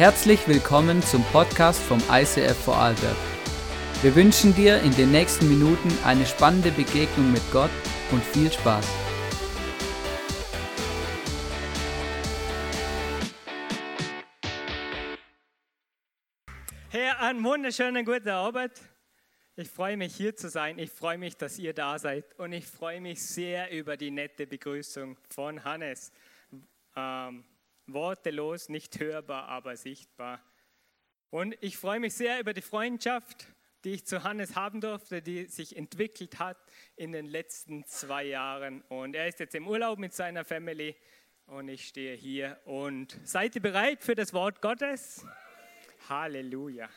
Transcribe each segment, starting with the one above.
Herzlich willkommen zum Podcast vom ICF Vorarlberg. Wir wünschen dir in den nächsten Minuten eine spannende Begegnung mit Gott und viel Spaß. Hey, einen wunderschönen guten Abend. Ich freue mich hier zu sein. Ich freue mich, dass ihr da seid. Und ich freue mich sehr über die nette Begrüßung von Hannes. Ähm, wortelos, nicht hörbar, aber sichtbar. Und ich freue mich sehr über die Freundschaft, die ich zu Hannes haben durfte, die sich entwickelt hat in den letzten zwei Jahren. Und er ist jetzt im Urlaub mit seiner Family und ich stehe hier. Und seid ihr bereit für das Wort Gottes? Halleluja.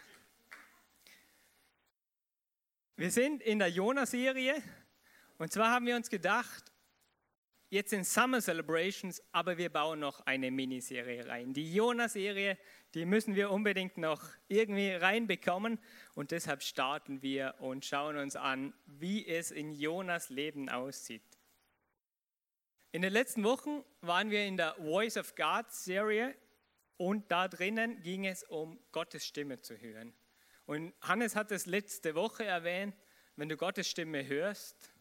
Wir sind in der Jona-Serie und zwar haben wir uns gedacht, jetzt sind Summer Celebrations, aber wir bauen noch eine Miniserie rein. Die Jona-Serie, die müssen wir unbedingt noch irgendwie reinbekommen und deshalb starten wir und schauen uns an, wie es in Jonas Leben aussieht. In den letzten Wochen waren wir in der Voice of God Serie und da drinnen ging es um Gottes Stimme zu hören. Und Hannes hat es letzte Woche erwähnt, wenn du Gottes Stimme hörst,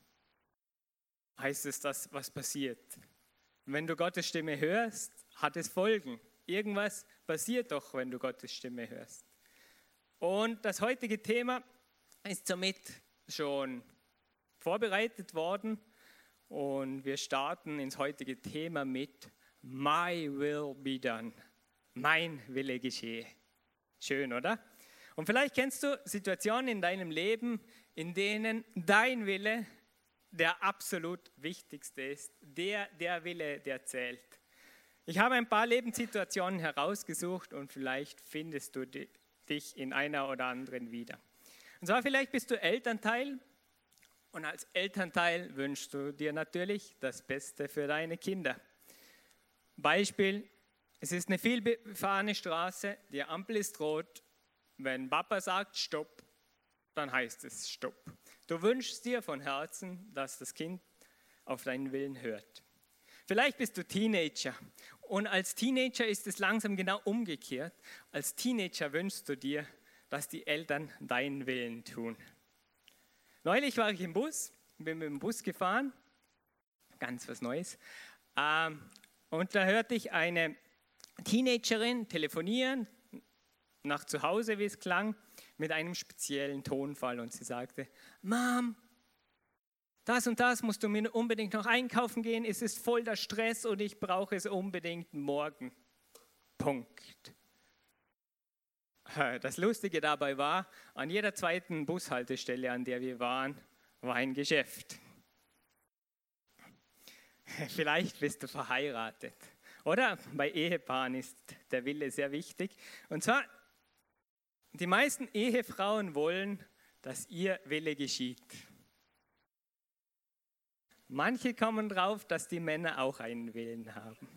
heißt es, dass was passiert. Wenn du Gottes Stimme hörst, hat es Folgen. Irgendwas passiert doch, wenn du Gottes Stimme hörst. Und das heutige Thema ist somit schon vorbereitet worden und wir starten ins heutige Thema mit My will be done. Mein Wille geschehe. Schön, oder? Und vielleicht kennst du Situationen in deinem Leben, in denen dein Wille der absolut wichtigste ist, der, der Wille, der zählt. Ich habe ein paar Lebenssituationen herausgesucht und vielleicht findest du dich in einer oder anderen wieder. Und zwar vielleicht bist du Elternteil und als Elternteil wünschst du dir natürlich das Beste für deine Kinder. Beispiel, es ist eine vielbefahrene Straße, die Ampel ist rot. Wenn Papa sagt Stopp, dann heißt es Stopp. Du wünschst dir von Herzen, dass das Kind auf deinen Willen hört. Vielleicht bist du Teenager und als Teenager ist es langsam genau umgekehrt. Als Teenager wünschst du dir, dass die Eltern deinen Willen tun. Neulich war ich im Bus, bin mit dem Bus gefahren, ganz was Neues, ähm, und da hörte ich eine Teenagerin telefonieren, nach zu Hause, wie es klang, mit einem speziellen Tonfall und sie sagte, Mom, das und das musst du mir unbedingt noch einkaufen gehen, es ist voll der Stress und ich brauche es unbedingt morgen. Punkt. Das Lustige dabei war, an jeder zweiten Bushaltestelle, an der wir waren, war ein Geschäft. Vielleicht bist du verheiratet. Oder bei Ehepaaren ist der Wille sehr wichtig. Und zwar die meisten Ehefrauen wollen, dass ihr Wille geschieht. Manche kommen drauf, dass die Männer auch einen Willen haben.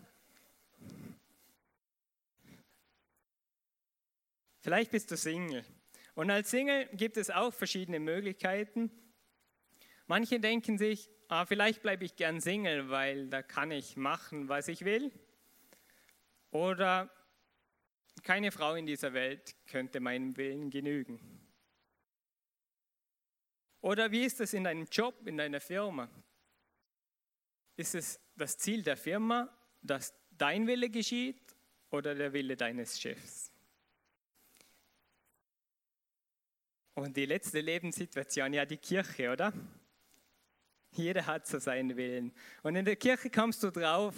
Vielleicht bist du Single. Und als Single gibt es auch verschiedene Möglichkeiten. Manche denken sich, ah, vielleicht bleibe ich gern Single, weil da kann ich machen, was ich will. Oder keine Frau in dieser Welt könnte meinem Willen genügen. Oder wie ist es in deinem Job, in deiner Firma? Ist es das Ziel der Firma, dass dein Wille geschieht oder der Wille deines Chefs? Und die letzte Lebenssituation, ja die Kirche, oder? Jeder hat so seinen Willen. Und in der Kirche kommst du drauf,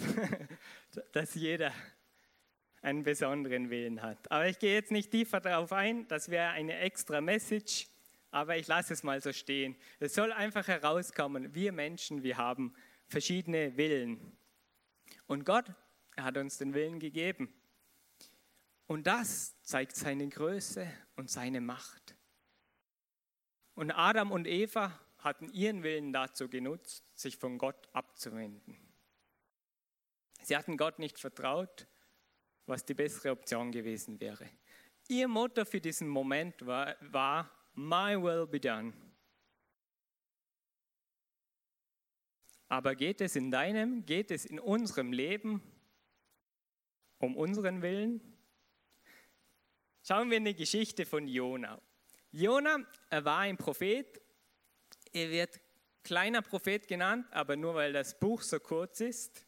dass jeder einen besonderen Willen hat. Aber ich gehe jetzt nicht tiefer darauf ein, das wäre eine extra Message, aber ich lasse es mal so stehen. Es soll einfach herauskommen, wir Menschen, wir haben verschiedene Willen. Und Gott, er hat uns den Willen gegeben. Und das zeigt seine Größe und seine Macht. Und Adam und Eva hatten ihren Willen dazu genutzt, sich von Gott abzuwenden. Sie hatten Gott nicht vertraut was die bessere Option gewesen wäre. Ihr Motto für diesen Moment war, war My will be done. Aber geht es in deinem, geht es in unserem Leben um unseren Willen? schauen wir in die Geschichte von Jona. Jona, er war ein Prophet. Er wird kleiner Prophet genannt, aber nur weil das Buch so kurz ist.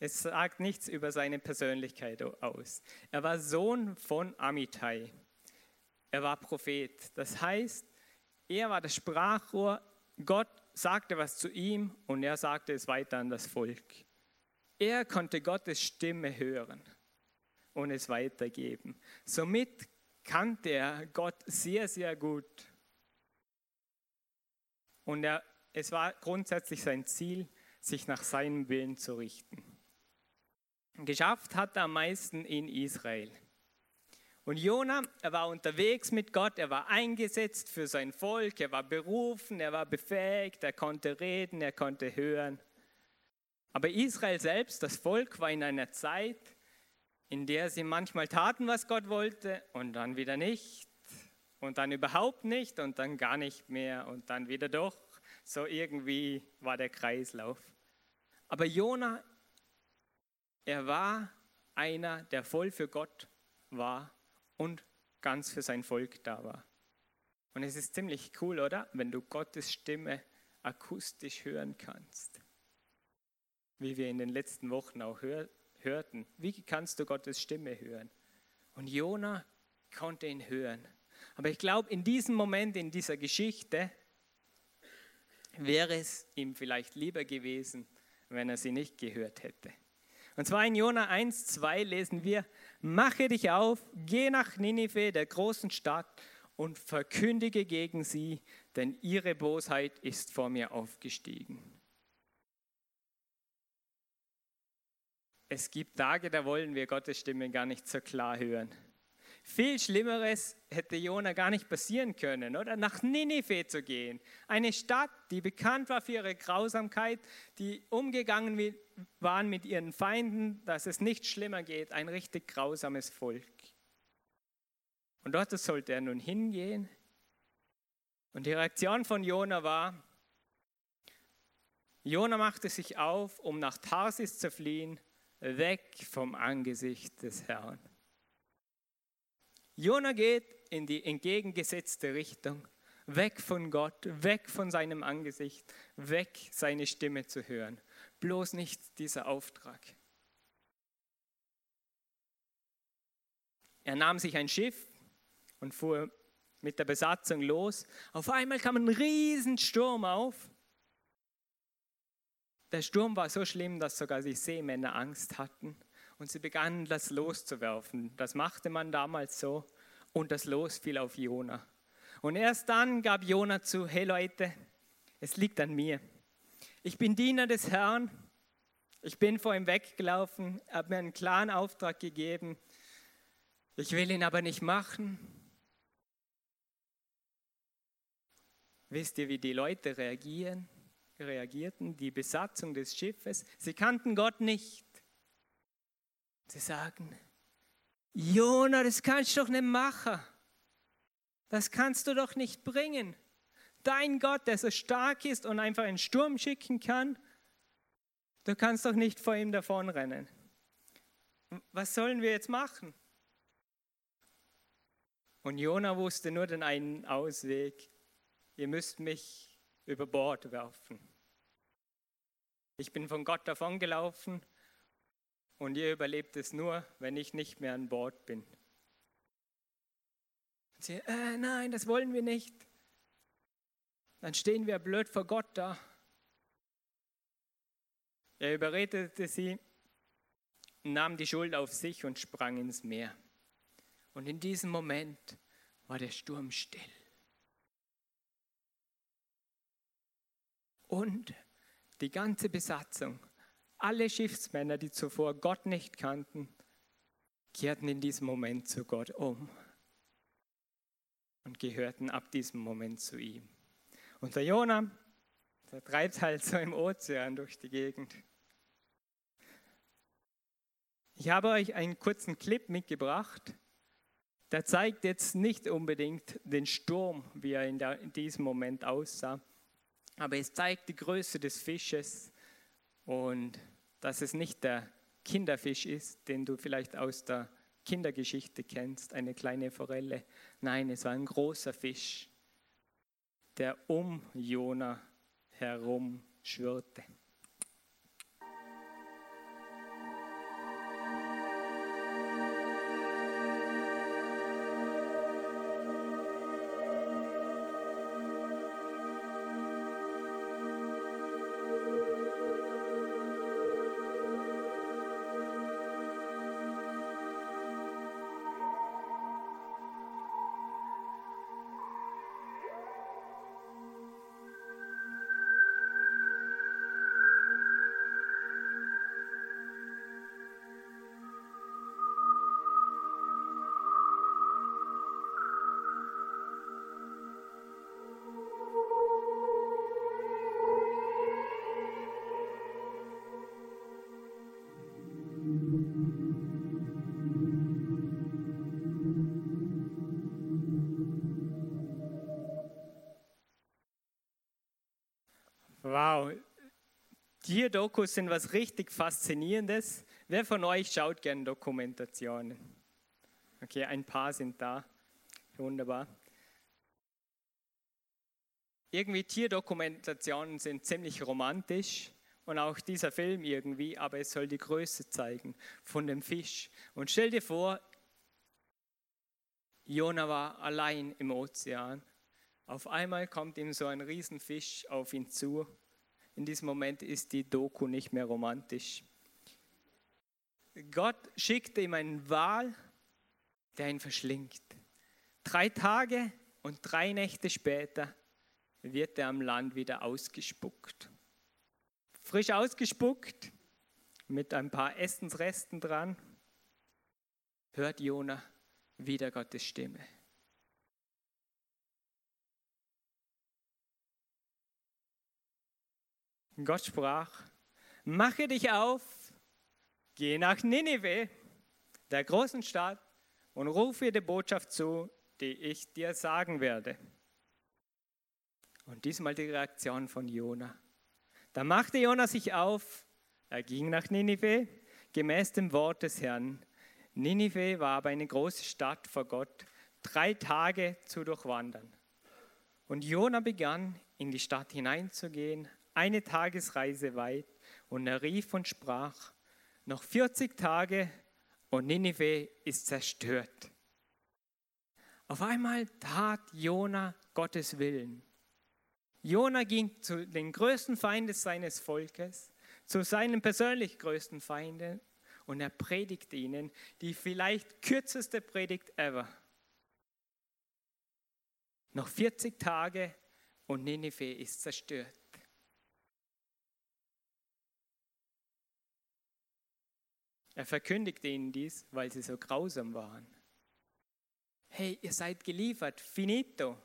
Es sagt nichts über seine Persönlichkeit aus. Er war Sohn von Amitai. Er war Prophet. Das heißt, er war das Sprachrohr. Gott sagte was zu ihm und er sagte es weiter an das Volk. Er konnte Gottes Stimme hören und es weitergeben. Somit kannte er Gott sehr, sehr gut. Und er, es war grundsätzlich sein Ziel, sich nach seinem Willen zu richten. Geschafft hat er am meisten in Israel. Und Jona, er war unterwegs mit Gott, er war eingesetzt für sein Volk, er war berufen, er war befähigt, er konnte reden, er konnte hören. Aber Israel selbst, das Volk, war in einer Zeit, in der sie manchmal taten, was Gott wollte und dann wieder nicht und dann überhaupt nicht und dann gar nicht mehr und dann wieder doch. So irgendwie war der Kreislauf. Aber Jona, er war einer, der voll für Gott war und ganz für sein Volk da war. Und es ist ziemlich cool, oder? Wenn du Gottes Stimme akustisch hören kannst. Wie wir in den letzten Wochen auch hör hörten. Wie kannst du Gottes Stimme hören? Und Jona konnte ihn hören. Aber ich glaube, in diesem Moment, in dieser Geschichte, wäre es ihm vielleicht lieber gewesen, wenn er sie nicht gehört hätte. Und zwar in Jona 1, 2 lesen wir, mache dich auf, geh nach Ninive, der großen Stadt, und verkündige gegen sie, denn ihre Bosheit ist vor mir aufgestiegen. Es gibt Tage, da wollen wir Gottes Stimme gar nicht so klar hören. Viel Schlimmeres hätte Jona gar nicht passieren können, oder? Nach Ninive zu gehen. Eine Stadt, die bekannt war für ihre Grausamkeit, die umgegangen waren mit ihren Feinden, dass es nicht schlimmer geht. Ein richtig grausames Volk. Und dort sollte er nun hingehen. Und die Reaktion von Jona war, Jona machte sich auf, um nach Tarsis zu fliehen, weg vom Angesicht des Herrn. Jona geht in die entgegengesetzte Richtung, weg von Gott, weg von seinem Angesicht, weg seine Stimme zu hören. Bloß nicht dieser Auftrag. Er nahm sich ein Schiff und fuhr mit der Besatzung los. Auf einmal kam ein Riesensturm auf. Der Sturm war so schlimm, dass sogar die Seemänner Angst hatten und sie begannen das loszuwerfen. Das machte man damals so und das Los fiel auf Jona. Und erst dann gab Jona zu, hey Leute, es liegt an mir. Ich bin Diener des Herrn. Ich bin vor ihm weggelaufen, habe mir einen klaren Auftrag gegeben. Ich will ihn aber nicht machen. Wisst ihr, wie die Leute reagieren? reagierten? Die Besatzung des Schiffes. Sie kannten Gott nicht. Sie sagen, Jona, das kannst du doch nicht machen. Das kannst du doch nicht bringen. Dein Gott, der so stark ist und einfach einen Sturm schicken kann, du kannst doch nicht vor ihm davonrennen. Was sollen wir jetzt machen? Und Jona wusste nur den einen Ausweg. Ihr müsst mich über Bord werfen. Ich bin von Gott davongelaufen und ihr überlebt es nur, wenn ich nicht mehr an Bord bin. Und sie, äh, nein, das wollen wir nicht. Dann stehen wir blöd vor Gott da. Er überredete sie, nahm die Schuld auf sich und sprang ins Meer. Und in diesem Moment war der Sturm still. Und die ganze Besatzung alle Schiffsmänner, die zuvor Gott nicht kannten, kehrten in diesem Moment zu Gott um und gehörten ab diesem Moment zu ihm. Und der Jonah, der treibt halt so im Ozean durch die Gegend. Ich habe euch einen kurzen Clip mitgebracht. Der zeigt jetzt nicht unbedingt den Sturm, wie er in, der, in diesem Moment aussah, aber es zeigt die Größe des Fisches und dass es nicht der Kinderfisch ist, den du vielleicht aus der Kindergeschichte kennst, eine kleine Forelle. Nein, es war ein großer Fisch, der um Jona herum schwirrte. Die Dokus sind was richtig Faszinierendes. Wer von euch schaut gerne Dokumentationen? Okay, ein paar sind da. Wunderbar. Irgendwie Tierdokumentationen sind ziemlich romantisch und auch dieser Film irgendwie, aber es soll die Größe zeigen von dem Fisch. Und stell dir vor, Jona war allein im Ozean auf einmal kommt ihm so ein Riesenfisch auf ihn zu. In diesem Moment ist die Doku nicht mehr romantisch. Gott schickte ihm einen Wal, der ihn verschlingt. Drei Tage und drei Nächte später wird er am Land wieder ausgespuckt. Frisch ausgespuckt, mit ein paar Essensresten dran, hört Jona wieder Gottes Stimme. Gott sprach, mache dich auf, geh nach Ninive, der großen Stadt, und rufe die Botschaft zu, die ich dir sagen werde. Und diesmal die Reaktion von Jona. Da machte Jona sich auf, er ging nach Ninive, gemäß dem Wort des Herrn. Ninive war aber eine große Stadt vor Gott, drei Tage zu durchwandern. Und Jona begann, in die Stadt hineinzugehen, eine Tagesreise weit, und er rief und sprach, noch 40 Tage und Ninive ist zerstört. Auf einmal tat Jona Gottes Willen. Jona ging zu den größten Feinden seines Volkes, zu seinen persönlich größten Feinden und er predigte ihnen die vielleicht kürzeste Predigt ever. Noch 40 Tage und Ninive ist zerstört. Er verkündigte ihnen dies, weil sie so grausam waren. Hey, ihr seid geliefert, finito.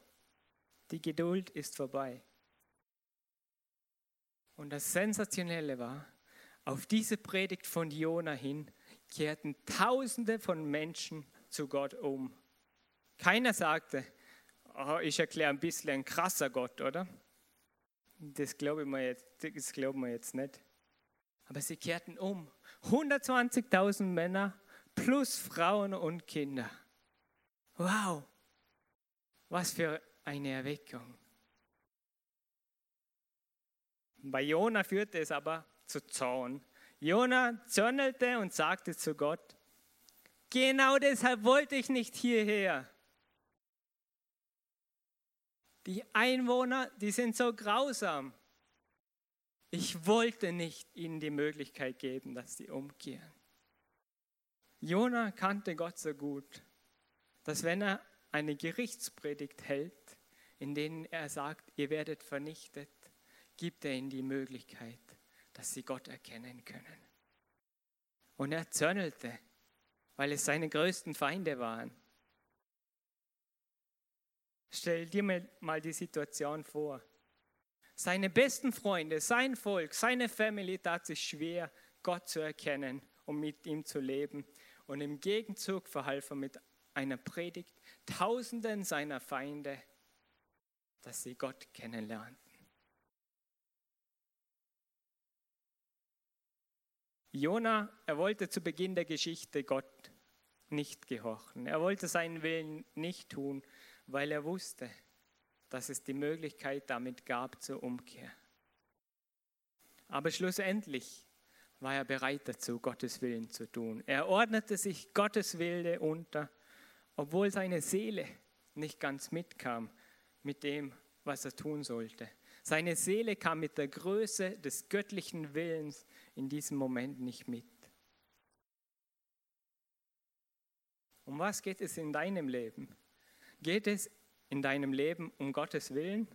Die Geduld ist vorbei. Und das Sensationelle war, auf diese Predigt von Jona hin kehrten Tausende von Menschen zu Gott um. Keiner sagte, oh, ich erkläre ein bisschen ein krasser Gott, oder? Das glauben wir jetzt, das glauben wir jetzt nicht. Aber sie kehrten um 120.000 Männer plus Frauen und Kinder. Wow, was für eine Erweckung. Bei Jona führte es aber zu Zorn. Jona zörnelte und sagte zu Gott, genau deshalb wollte ich nicht hierher. Die Einwohner, die sind so grausam. Ich wollte nicht ihnen die Möglichkeit geben, dass sie umkehren. Jona kannte Gott so gut, dass wenn er eine Gerichtspredigt hält, in denen er sagt, ihr werdet vernichtet, gibt er ihnen die Möglichkeit, dass sie Gott erkennen können. Und er zörnelte, weil es seine größten Feinde waren. Stell dir mal die Situation vor. Seine besten Freunde, sein Volk, seine Family tat sich schwer, Gott zu erkennen und mit ihm zu leben. Und im Gegenzug verhalf er mit einer Predigt Tausenden seiner Feinde, dass sie Gott kennenlernten. Jona, er wollte zu Beginn der Geschichte Gott nicht gehorchen. Er wollte seinen Willen nicht tun, weil er wusste, dass es die Möglichkeit damit gab zur Umkehr. Aber schlussendlich war er bereit dazu, Gottes Willen zu tun. Er ordnete sich Gottes Wille unter, obwohl seine Seele nicht ganz mitkam mit dem, was er tun sollte. Seine Seele kam mit der Größe des göttlichen Willens in diesem Moment nicht mit. Um was geht es in deinem Leben? Geht es in deinem Leben um Gottes Willen?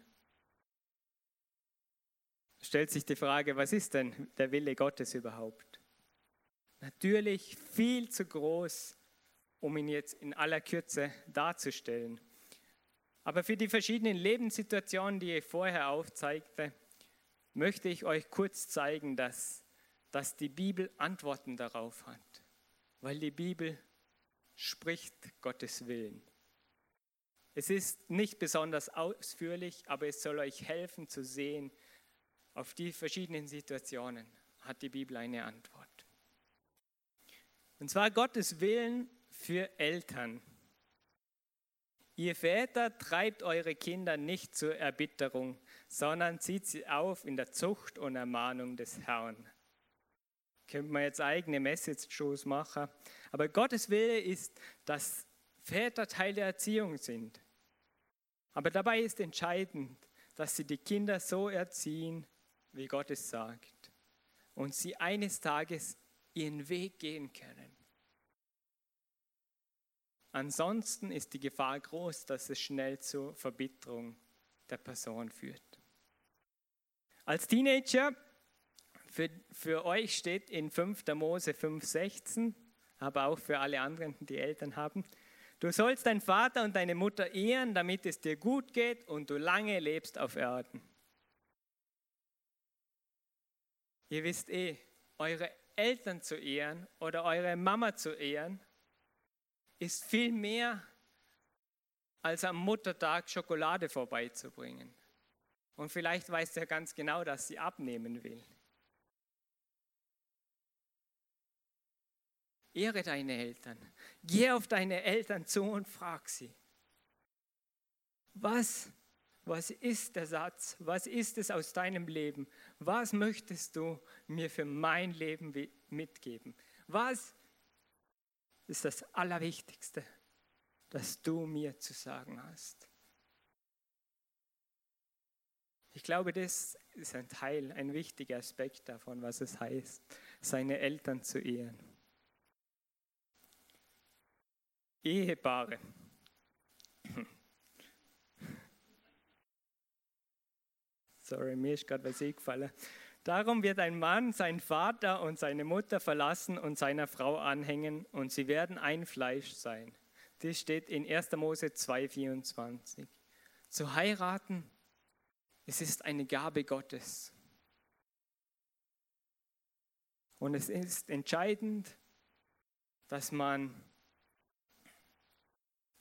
Stellt sich die Frage, was ist denn der Wille Gottes überhaupt? Natürlich viel zu groß, um ihn jetzt in aller Kürze darzustellen. Aber für die verschiedenen Lebenssituationen, die ich vorher aufzeigte, möchte ich euch kurz zeigen, dass, dass die Bibel Antworten darauf hat, weil die Bibel spricht Gottes Willen. Es ist nicht besonders ausführlich, aber es soll euch helfen zu sehen, auf die verschiedenen Situationen hat die Bibel eine Antwort. Und zwar Gottes Willen für Eltern. Ihr Väter treibt eure Kinder nicht zur Erbitterung, sondern zieht sie auf in der Zucht und Ermahnung des Herrn. Könnte man jetzt eigene Message-Shows machen. Aber Gottes Wille ist, dass Väter Teil der Erziehung sind. Aber dabei ist entscheidend, dass sie die Kinder so erziehen, wie Gott es sagt. Und sie eines Tages ihren Weg gehen können. Ansonsten ist die Gefahr groß, dass es schnell zur Verbitterung der Person führt. Als Teenager, für, für euch steht in 5. Mose 5,16, aber auch für alle anderen, die Eltern haben, du sollst deinen Vater und deine Mutter ehren, damit es dir gut geht und du lange lebst auf Erden. Ihr wisst eh, eure Eltern zu ehren oder eure Mama zu ehren, ist viel mehr als am Muttertag Schokolade vorbeizubringen. Und vielleicht weiß er ganz genau, dass sie abnehmen will. Ehre deine Eltern. Geh auf deine Eltern zu und frag sie. Was, was ist der Satz? Was ist es aus deinem Leben? Was möchtest du mir für mein Leben mitgeben? Was ist das Allerwichtigste, das du mir zu sagen hast. Ich glaube, das ist ein Teil, ein wichtiger Aspekt davon, was es heißt, seine Eltern zu ehren. Ehepaare. Sorry, mir ist gerade was eingefallen. Darum wird ein Mann seinen Vater und seine Mutter verlassen und seiner Frau anhängen und sie werden ein Fleisch sein. Das steht in 1. Mose 2,24. Zu heiraten, es ist eine Gabe Gottes. Und es ist entscheidend, dass man,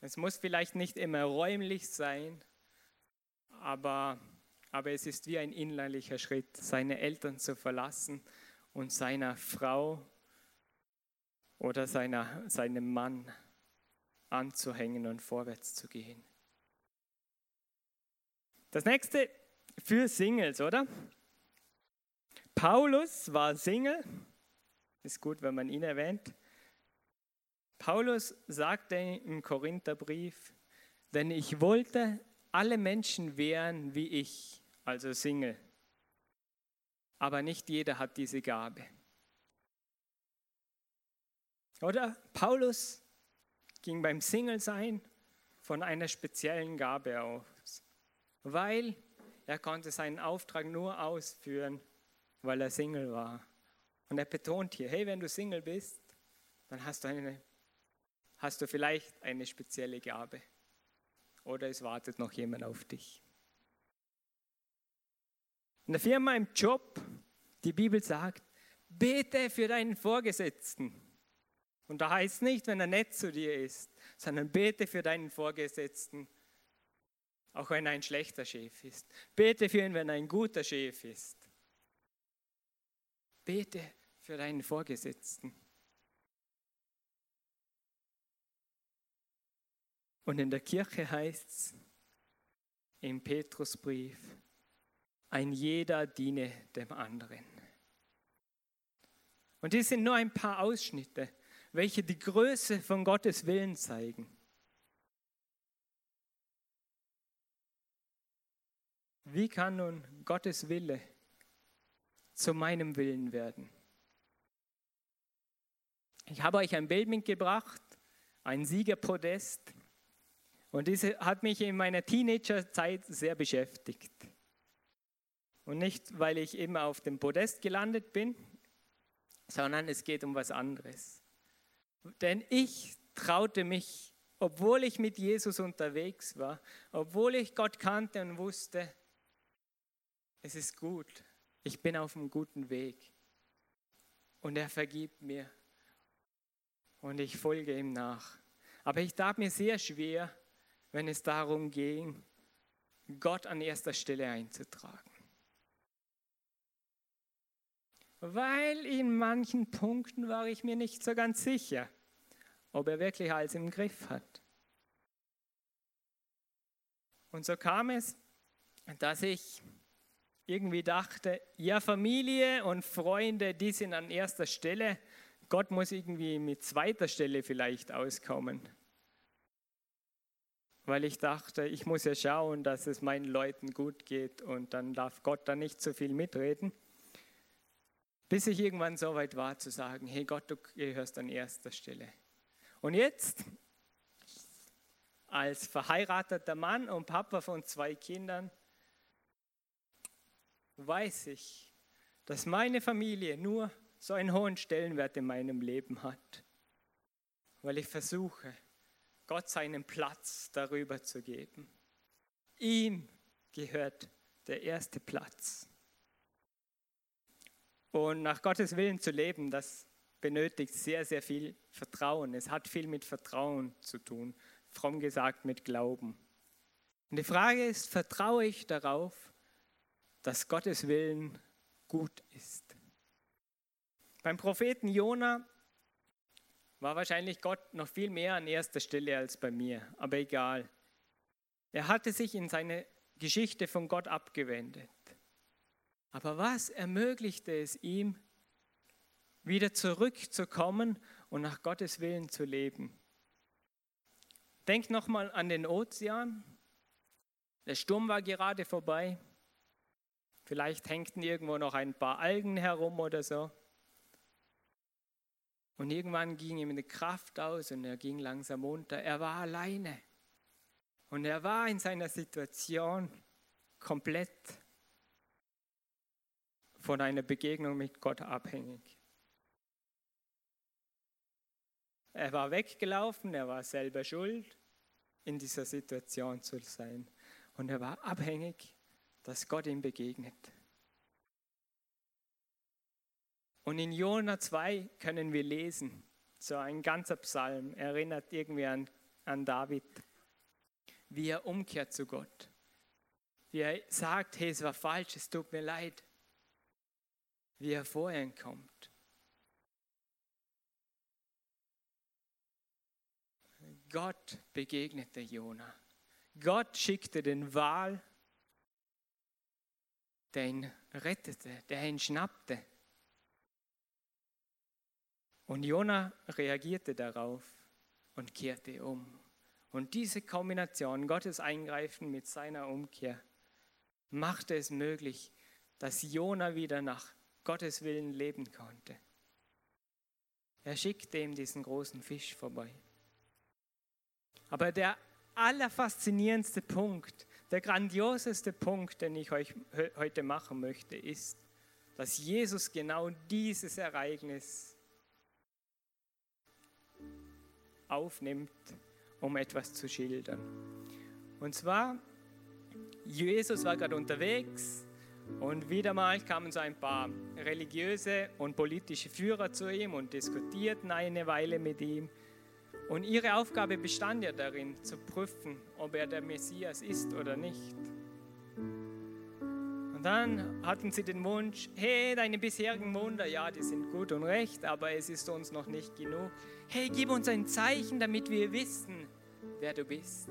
es muss vielleicht nicht immer räumlich sein, aber aber es ist wie ein innerlicher Schritt, seine Eltern zu verlassen und seiner Frau oder seiner, seinem Mann anzuhängen und vorwärts zu gehen. Das nächste für Singles, oder? Paulus war Single. Ist gut, wenn man ihn erwähnt. Paulus sagte im Korintherbrief, denn ich wollte alle Menschen wären wie ich, also Single. Aber nicht jeder hat diese Gabe. Oder Paulus ging beim Single-Sein von einer speziellen Gabe aus, weil er konnte seinen Auftrag nur ausführen, weil er Single war. Und er betont hier, hey, wenn du Single bist, dann hast du, eine, hast du vielleicht eine spezielle Gabe oder es wartet noch jemand auf dich. In der Firma, im Job, die Bibel sagt, bete für deinen Vorgesetzten. Und da heißt nicht, wenn er nett zu dir ist, sondern bete für deinen Vorgesetzten, auch wenn er ein schlechter Chef ist. Bete für ihn, wenn er ein guter Chef ist. Bete für deinen Vorgesetzten. Und in der Kirche heißt es im Petrusbrief, ein jeder diene dem anderen. Und dies sind nur ein paar Ausschnitte, welche die Größe von Gottes Willen zeigen. Wie kann nun Gottes Wille zu meinem Willen werden? Ich habe euch ein Bild mitgebracht, ein Siegerpodest. Und diese hat mich in meiner Teenagerzeit sehr beschäftigt. Und nicht, weil ich immer auf dem Podest gelandet bin, sondern es geht um was anderes. Denn ich traute mich, obwohl ich mit Jesus unterwegs war, obwohl ich Gott kannte und wusste, es ist gut, ich bin auf einem guten Weg und er vergibt mir und ich folge ihm nach. Aber ich tat mir sehr schwer, wenn es darum ging, Gott an erster Stelle einzutragen. Weil in manchen Punkten war ich mir nicht so ganz sicher, ob er wirklich alles im Griff hat. Und so kam es, dass ich irgendwie dachte, ja, Familie und Freunde, die sind an erster Stelle. Gott muss irgendwie mit zweiter Stelle vielleicht auskommen. Weil ich dachte, ich muss ja schauen, dass es meinen Leuten gut geht und dann darf Gott da nicht so viel mitreden. Bis ich irgendwann so weit war zu sagen, hey Gott, du gehörst an erster Stelle. Und jetzt, als verheirateter Mann und Papa von zwei Kindern, weiß ich, dass meine Familie nur so einen hohen Stellenwert in meinem Leben hat, weil ich versuche, Gott seinen Platz darüber zu geben. Ihm gehört der erste Platz. Und nach Gottes Willen zu leben, das benötigt sehr, sehr viel Vertrauen. Es hat viel mit Vertrauen zu tun, fromm gesagt mit Glauben. Und die Frage ist, vertraue ich darauf, dass Gottes Willen gut ist. Beim Propheten Jona war wahrscheinlich Gott noch viel mehr an erster Stelle als bei mir, aber egal. Er hatte sich in seine Geschichte von Gott abgewendet. Aber was ermöglichte es ihm, wieder zurückzukommen und nach Gottes Willen zu leben? Denk nochmal an den Ozean. Der Sturm war gerade vorbei. Vielleicht hängten irgendwo noch ein paar Algen herum oder so. Und irgendwann ging ihm eine Kraft aus und er ging langsam unter. Er war alleine. Und er war in seiner Situation komplett von einer Begegnung mit Gott abhängig. Er war weggelaufen, er war selber schuld, in dieser Situation zu sein. Und er war abhängig dass Gott ihm begegnet. Und in Jona 2 können wir lesen, so ein ganzer Psalm erinnert irgendwie an, an David, wie er umkehrt zu Gott. Wie er sagt, hey, es war falsch, es tut mir leid. Wie er vorher kommt. Gott begegnete Jona. Gott schickte den Wal der ihn rettete, der ihn schnappte. Und Jona reagierte darauf und kehrte um. Und diese Kombination, Gottes Eingreifen mit seiner Umkehr, machte es möglich, dass Jona wieder nach Gottes Willen leben konnte. Er schickte ihm diesen großen Fisch vorbei. Aber der allerfaszinierendste Punkt der grandioseste Punkt, den ich euch heute machen möchte, ist, dass Jesus genau dieses Ereignis aufnimmt, um etwas zu schildern. Und zwar, Jesus war gerade unterwegs und wieder mal kamen so ein paar religiöse und politische Führer zu ihm und diskutierten eine Weile mit ihm. Und ihre Aufgabe bestand ja darin, zu prüfen, ob er der Messias ist oder nicht. Dann hatten sie den Wunsch, hey, deine bisherigen Wunder, ja, die sind gut und recht, aber es ist uns noch nicht genug. Hey, gib uns ein Zeichen, damit wir wissen, wer du bist.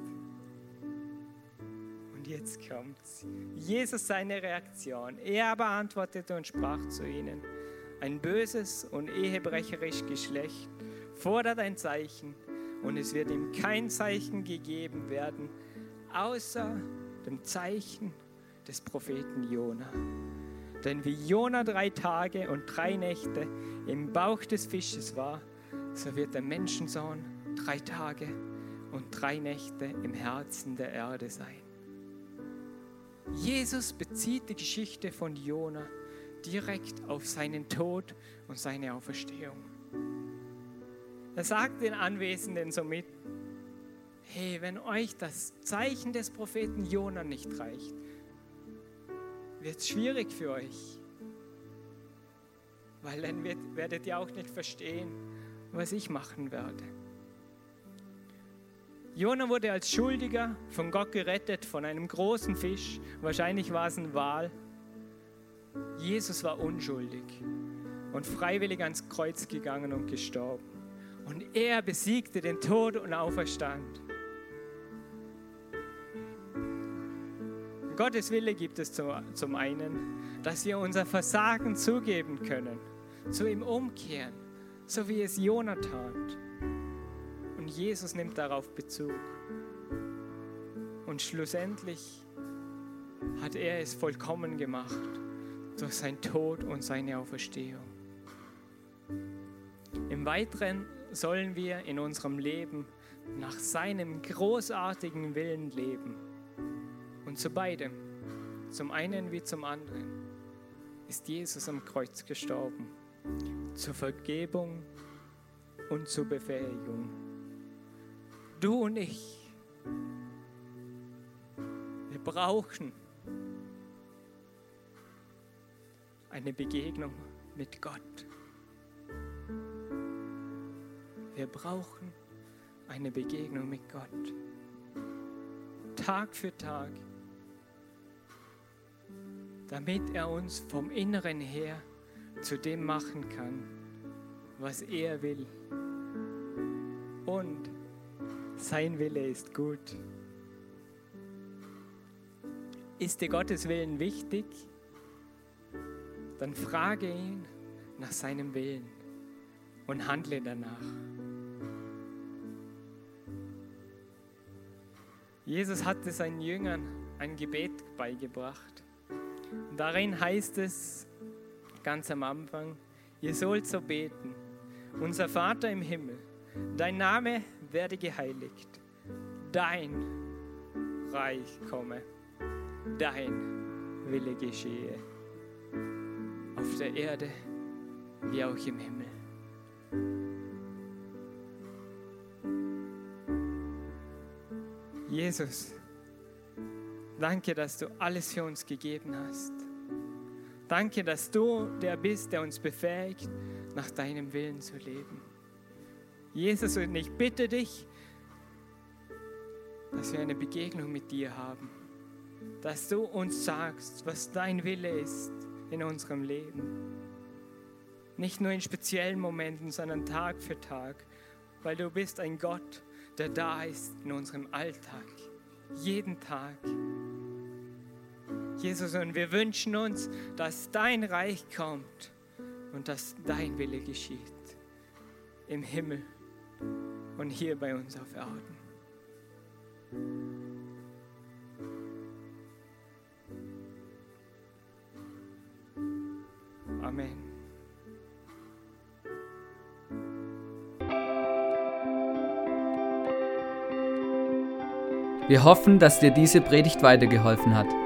Und jetzt kommt's. Jesus seine Reaktion. Er aber antwortete und sprach zu ihnen, ein böses und ehebrecherisch Geschlecht fordert ein Zeichen und es wird ihm kein Zeichen gegeben werden, außer dem Zeichen des Propheten Jona. Denn wie Jona drei Tage und drei Nächte im Bauch des Fisches war, so wird der Menschensohn drei Tage und drei Nächte im Herzen der Erde sein. Jesus bezieht die Geschichte von Jona direkt auf seinen Tod und seine Auferstehung. Er sagt den Anwesenden somit, hey, wenn euch das Zeichen des Propheten Jona nicht reicht, wird es schwierig für euch. Weil dann wird, werdet ihr auch nicht verstehen, was ich machen werde. Jona wurde als Schuldiger von Gott gerettet von einem großen Fisch. Wahrscheinlich war es ein Wal. Jesus war unschuldig und freiwillig ans Kreuz gegangen und gestorben. Und er besiegte den Tod und auferstand. Gottes Wille gibt es zum einen, dass wir unser Versagen zugeben können, zu ihm umkehren, so wie es Jona tat. Und Jesus nimmt darauf Bezug. Und schlussendlich hat er es vollkommen gemacht durch sein Tod und seine Auferstehung. Im Weiteren sollen wir in unserem Leben nach seinem großartigen Willen leben. Und zu beidem, zum einen wie zum anderen, ist Jesus am Kreuz gestorben. Zur Vergebung und zur Befähigung. Du und ich, wir brauchen eine Begegnung mit Gott. Wir brauchen eine Begegnung mit Gott. Tag für Tag. Damit er uns vom Inneren her zu dem machen kann, was er will. Und sein Wille ist gut. Ist dir Gottes Willen wichtig? dann frage ihn nach seinem Willen und handle danach. Jesus hatte seinen Jüngern ein Gebet beigebracht. Darin heißt es ganz am Anfang, ihr sollt so beten, unser Vater im Himmel, dein Name werde geheiligt, dein Reich komme, dein Wille geschehe auf der Erde wie auch im Himmel. Jesus, danke, dass du alles für uns gegeben hast. Danke, dass du der bist, der uns befähigt, nach deinem Willen zu leben. Jesus, und ich bitte dich, dass wir eine Begegnung mit dir haben, dass du uns sagst, was dein Wille ist in unserem Leben. Nicht nur in speziellen Momenten, sondern Tag für Tag, weil du bist ein Gott, der da ist in unserem Alltag, jeden Tag. Jesus, und wir wünschen uns, dass dein Reich kommt und dass dein Wille geschieht im Himmel und hier bei uns auf Erden. Amen. Wir hoffen, dass dir diese Predigt weitergeholfen hat.